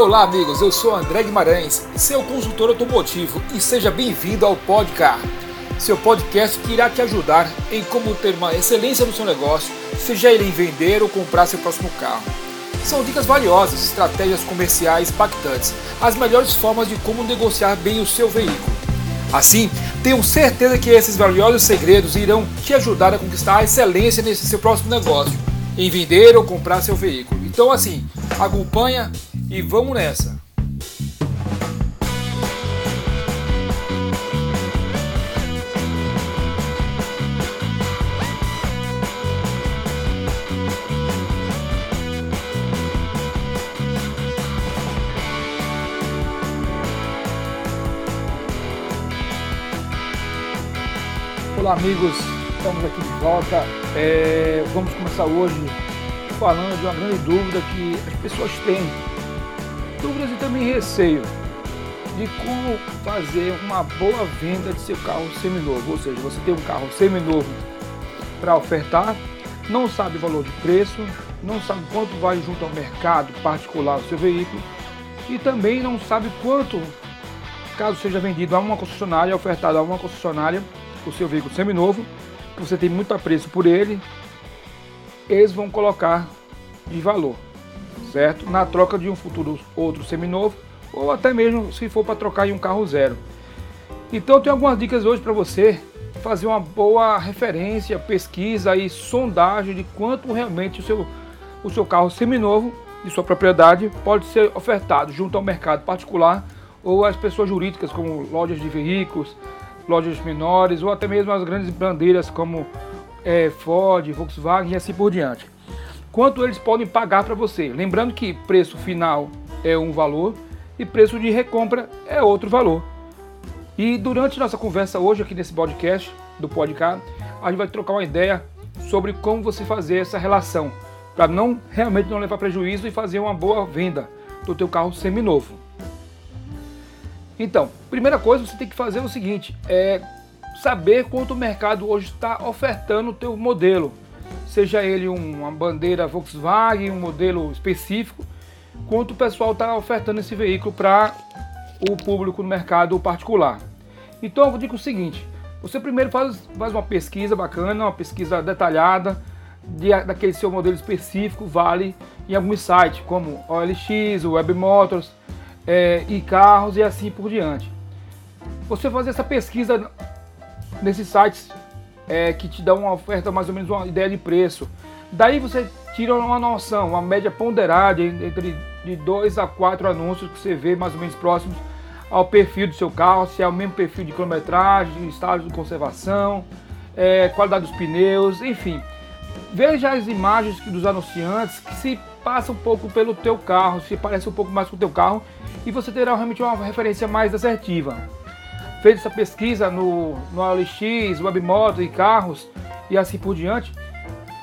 Olá, amigos. Eu sou André Guimarães, seu consultor automotivo, e seja bem-vindo ao Podcar, seu podcast que irá te ajudar em como ter uma excelência no seu negócio, seja ele em vender ou comprar seu próximo carro. São dicas valiosas, estratégias comerciais impactantes, as melhores formas de como negociar bem o seu veículo. Assim, tenho certeza que esses valiosos segredos irão te ajudar a conquistar a excelência nesse seu próximo negócio, em vender ou comprar seu veículo. Então, assim, acompanha e vamos nessa! Olá amigos, estamos aqui de volta. É, vamos começar hoje falando de uma grande dúvida que as pessoas têm dúvidas e também receio de como fazer uma boa venda de seu carro seminovo. Ou seja, você tem um carro seminovo para ofertar, não sabe o valor de preço, não sabe quanto vai junto ao mercado particular o seu veículo e também não sabe quanto, caso seja vendido a uma concessionária, ofertado a uma concessionária, o seu veículo seminovo, que você tem muito apreço por ele, eles vão colocar de valor certo? Na troca de um futuro outro seminovo ou até mesmo se for para trocar em um carro zero. Então eu tenho algumas dicas hoje para você fazer uma boa referência, pesquisa e sondagem de quanto realmente o seu, o seu carro seminovo de sua propriedade pode ser ofertado junto ao mercado particular ou às pessoas jurídicas como lojas de veículos, lojas menores ou até mesmo as grandes bandeiras como é, Ford, Volkswagen e assim por diante quanto eles podem pagar para você. Lembrando que preço final é um valor e preço de recompra é outro valor. E durante nossa conversa hoje aqui nesse podcast do podcast, a gente vai trocar uma ideia sobre como você fazer essa relação para não realmente não levar prejuízo e fazer uma boa venda do teu carro seminovo. Então, primeira coisa você tem que fazer é o seguinte, é saber quanto o mercado hoje está ofertando o teu modelo seja ele uma bandeira Volkswagen, um modelo específico, quanto o pessoal está ofertando esse veículo para o público no mercado particular. Então eu digo o seguinte: você primeiro faz, faz uma pesquisa bacana, uma pesquisa detalhada de, daquele seu modelo específico, vale em alguns sites como OLX, Web Motors, é, e carros e assim por diante. Você fazer essa pesquisa nesses sites é, que te dá uma oferta mais ou menos uma ideia de preço. Daí você tira uma noção, uma média ponderada entre de dois a quatro anúncios que você vê mais ou menos próximos ao perfil do seu carro, se é o mesmo perfil de quilometragem, estado de conservação, é, qualidade dos pneus, enfim. Veja as imagens dos anunciantes que se passam um pouco pelo teu carro, se parece um pouco mais com o teu carro e você terá realmente uma referência mais assertiva fez essa pesquisa no, no OLX, Webmoto e carros e assim por diante,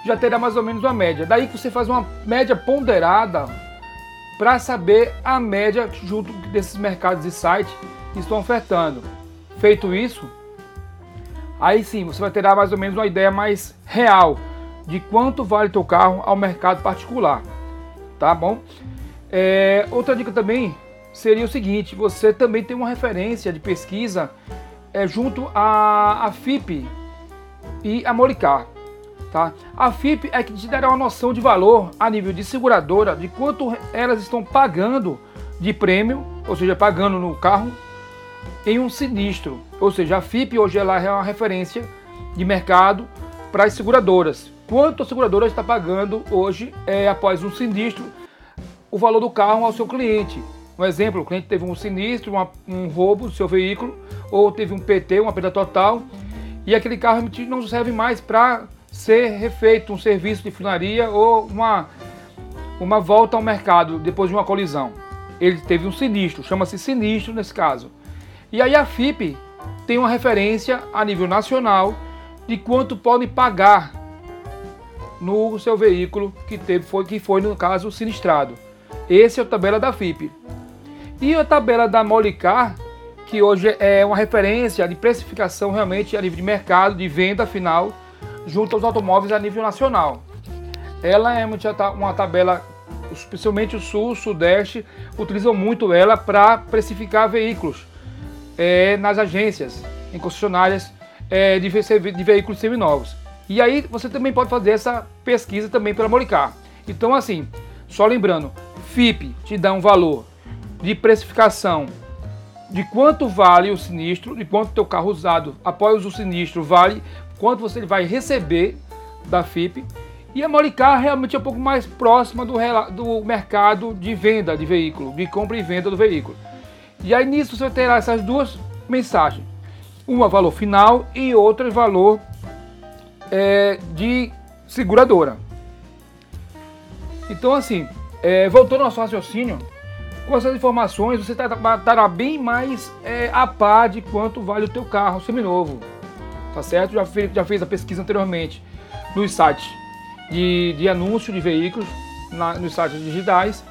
já terá mais ou menos uma média. Daí que você faz uma média ponderada para saber a média junto desses mercados e sites que estão ofertando. Feito isso, aí sim você vai ter mais ou menos uma ideia mais real de quanto vale teu carro ao mercado particular, tá bom? É, outra dica também seria o seguinte: você também tem uma referência de pesquisa é, junto à, à FIP e a Molicar. Tá? A FIP é que te dará uma noção de valor a nível de seguradora de quanto elas estão pagando de prêmio, ou seja, pagando no carro, em um sinistro. Ou seja, a FIP hoje ela é uma referência de mercado para as seguradoras. Quanto a seguradora está pagando hoje é, após um sinistro o valor do carro ao seu cliente. Um exemplo, o cliente teve um sinistro, uma, um roubo do seu veículo, ou teve um PT, uma perda total, e aquele carro não serve mais para ser refeito um serviço de funilaria ou uma, uma volta ao mercado depois de uma colisão. Ele teve um sinistro, chama-se sinistro nesse caso. E aí a FIP tem uma referência a nível nacional de quanto podem pagar no seu veículo que teve foi que foi no caso sinistrado. Esse é a tabela da FIP. E a tabela da Molicar, que hoje é uma referência de precificação realmente a nível de mercado, de venda final, junto aos automóveis a nível nacional. Ela é uma tabela especialmente o sul, o sudeste, utilizam muito ela para precificar veículos é, nas agências, em concessionárias é, de, de veículos seminovos. E aí você também pode fazer essa pesquisa também pela Moricar. Então assim, só lembrando, FIP te dá um valor de precificação de quanto vale o sinistro, de quanto teu carro usado após o sinistro vale, quanto você vai receber da FIP. E a Moricar realmente é um pouco mais próxima do, do mercado de venda de veículo, de compra e venda do veículo. E aí nisso você terá essas duas mensagens. Uma valor final e outra valor é, de seguradora. Então assim, é, voltando ao nosso raciocínio, com essas informações você estará bem mais é, a par de quanto vale o teu carro seminovo. Tá certo? Já fez, já fez a pesquisa anteriormente nos sites de, de anúncio de veículos, na, nos sites digitais.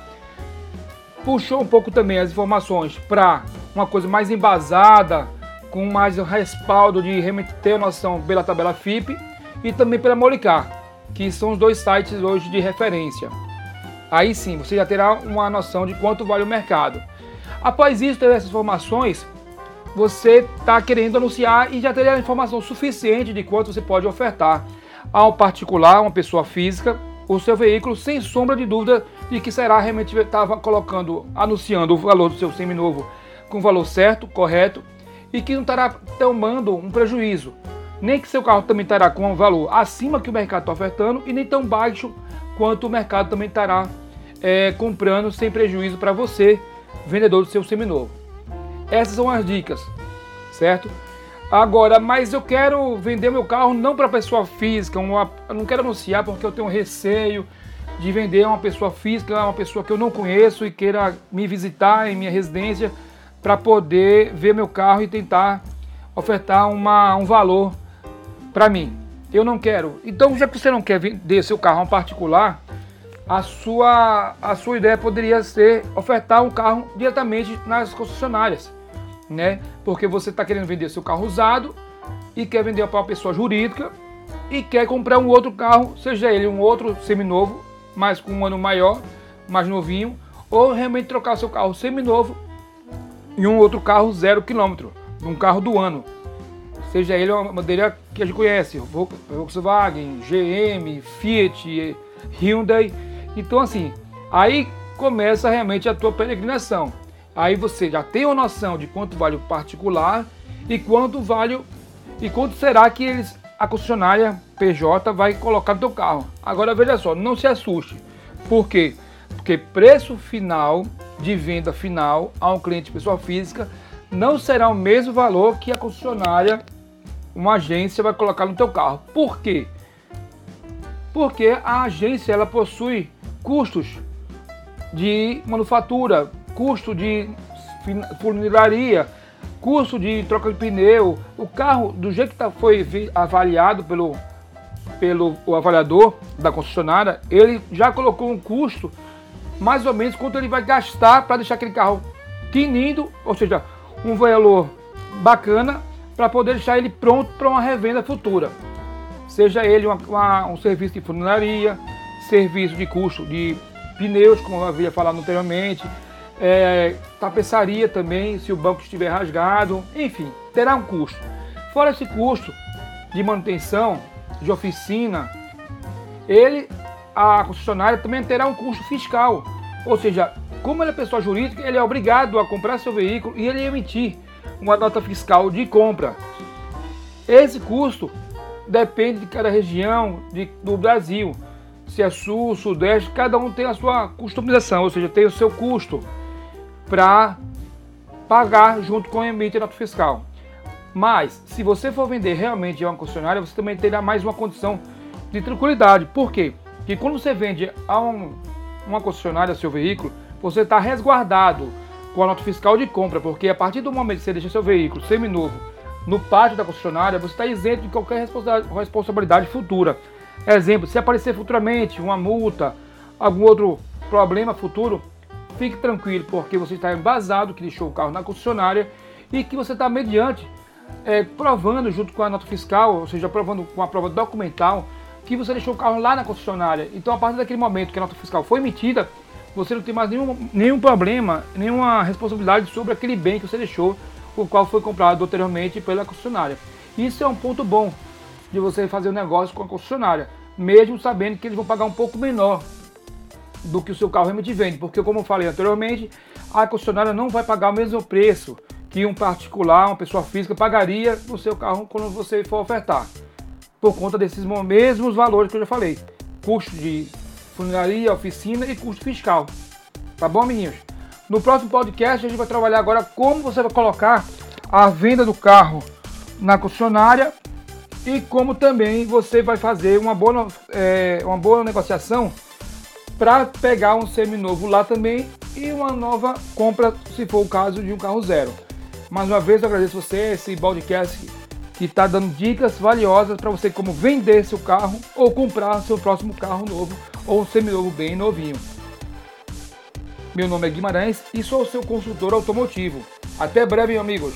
Puxou um pouco também as informações para uma coisa mais embasada, com mais respaldo de realmente ter noção pela tabela FIP e também pela Molicar, que são os dois sites hoje de referência aí sim você já terá uma noção de quanto vale o mercado. Após isso, ter essas informações, você está querendo anunciar e já terá informação suficiente de quanto você pode ofertar a um particular, uma pessoa física, o seu veículo, sem sombra de dúvida de que será realmente estava colocando, anunciando o valor do seu seminovo com o valor certo, correto e que não estará tomando um prejuízo. Nem que seu carro também estará com um valor acima que o mercado está ofertando e nem tão baixo quanto o mercado também estará é, comprando sem prejuízo para você, vendedor do seu seminovo. Essas são as dicas, certo? Agora, mas eu quero vender meu carro não para pessoa física, uma, eu não quero anunciar porque eu tenho receio de vender a uma pessoa física, uma pessoa que eu não conheço e queira me visitar em minha residência para poder ver meu carro e tentar ofertar uma, um valor para mim. Eu não quero. Então, já que você não quer vender seu carro a um particular, a sua, a sua ideia poderia ser ofertar um carro diretamente nas concessionárias, né? Porque você está querendo vender seu carro usado e quer vender para uma pessoa jurídica e quer comprar um outro carro, seja ele um outro seminovo, mas com um ano maior, mais novinho, ou realmente trocar seu carro seminovo em um outro carro zero quilômetro, um carro do ano seja ele uma bandeira que a gente conhece, Volkswagen, GM, Fiat, Hyundai. Então assim, aí começa realmente a tua peregrinação. Aí você já tem uma noção de quanto vale o particular e quanto vale e quanto será que eles a concessionária PJ vai colocar no teu carro. Agora veja só, não se assuste. Por quê? Porque preço final de venda final a um cliente pessoa física não será o mesmo valor que a concessionária uma agência vai colocar no teu carro. Por quê? Porque a agência ela possui custos de manufatura, custo de funilaria, custo de troca de pneu. O carro, do jeito que tá, foi avaliado pelo, pelo o avaliador da concessionária, ele já colocou um custo mais ou menos quanto ele vai gastar para deixar aquele carro tinindo, ou seja, um valor bacana para poder deixar ele pronto para uma revenda futura. Seja ele uma, uma, um serviço de funilaria, serviço de custo de pneus, como eu havia falado anteriormente, é, tapeçaria também, se o banco estiver rasgado, enfim, terá um custo. Fora esse custo de manutenção, de oficina, ele, a concessionária também terá um custo fiscal. Ou seja, como ele é pessoa jurídica, ele é obrigado a comprar seu veículo e ele emitir uma nota fiscal de compra. Esse custo depende de cada região de, do Brasil. Se é sul, sudeste, cada um tem a sua customização, ou seja, tem o seu custo para pagar junto com o emite nota fiscal. Mas, se você for vender realmente a uma concessionária, você também terá mais uma condição de tranquilidade. Por quê? Porque quando você vende a um, uma concessionária seu veículo, você está resguardado com a nota fiscal de compra, porque a partir do momento que você deixa seu veículo seminovo no pátio da concessionária, você está isento de qualquer responsabilidade futura. Exemplo, se aparecer futuramente uma multa, algum outro problema futuro, fique tranquilo, porque você está embasado que deixou o carro na concessionária e que você está mediante, é, provando junto com a nota fiscal, ou seja, provando com a prova documental, que você deixou o carro lá na concessionária. Então, a partir daquele momento que a nota fiscal foi emitida, você não tem mais nenhum, nenhum problema, nenhuma responsabilidade sobre aquele bem que você deixou, o qual foi comprado anteriormente pela concessionária. Isso é um ponto bom de você fazer um negócio com a concessionária, mesmo sabendo que eles vão pagar um pouco menor do que o seu carro realmente vende, porque como eu falei anteriormente, a concessionária não vai pagar o mesmo preço que um particular, uma pessoa física pagaria no seu carro quando você for ofertar, por conta desses mesmos valores que eu já falei, custo de funilaria, oficina e custo fiscal. Tá bom, meninos? No próximo podcast a gente vai trabalhar agora como você vai colocar a venda do carro na concessionária e como também você vai fazer uma boa, é, uma boa negociação para pegar um seminovo lá também e uma nova compra, se for o caso de um carro zero. Mais uma vez eu agradeço você, esse podcast que está dando dicas valiosas para você como vender seu carro ou comprar seu próximo carro novo ou seminovo bem novinho. Meu nome é Guimarães e sou seu consultor automotivo. Até breve, amigos!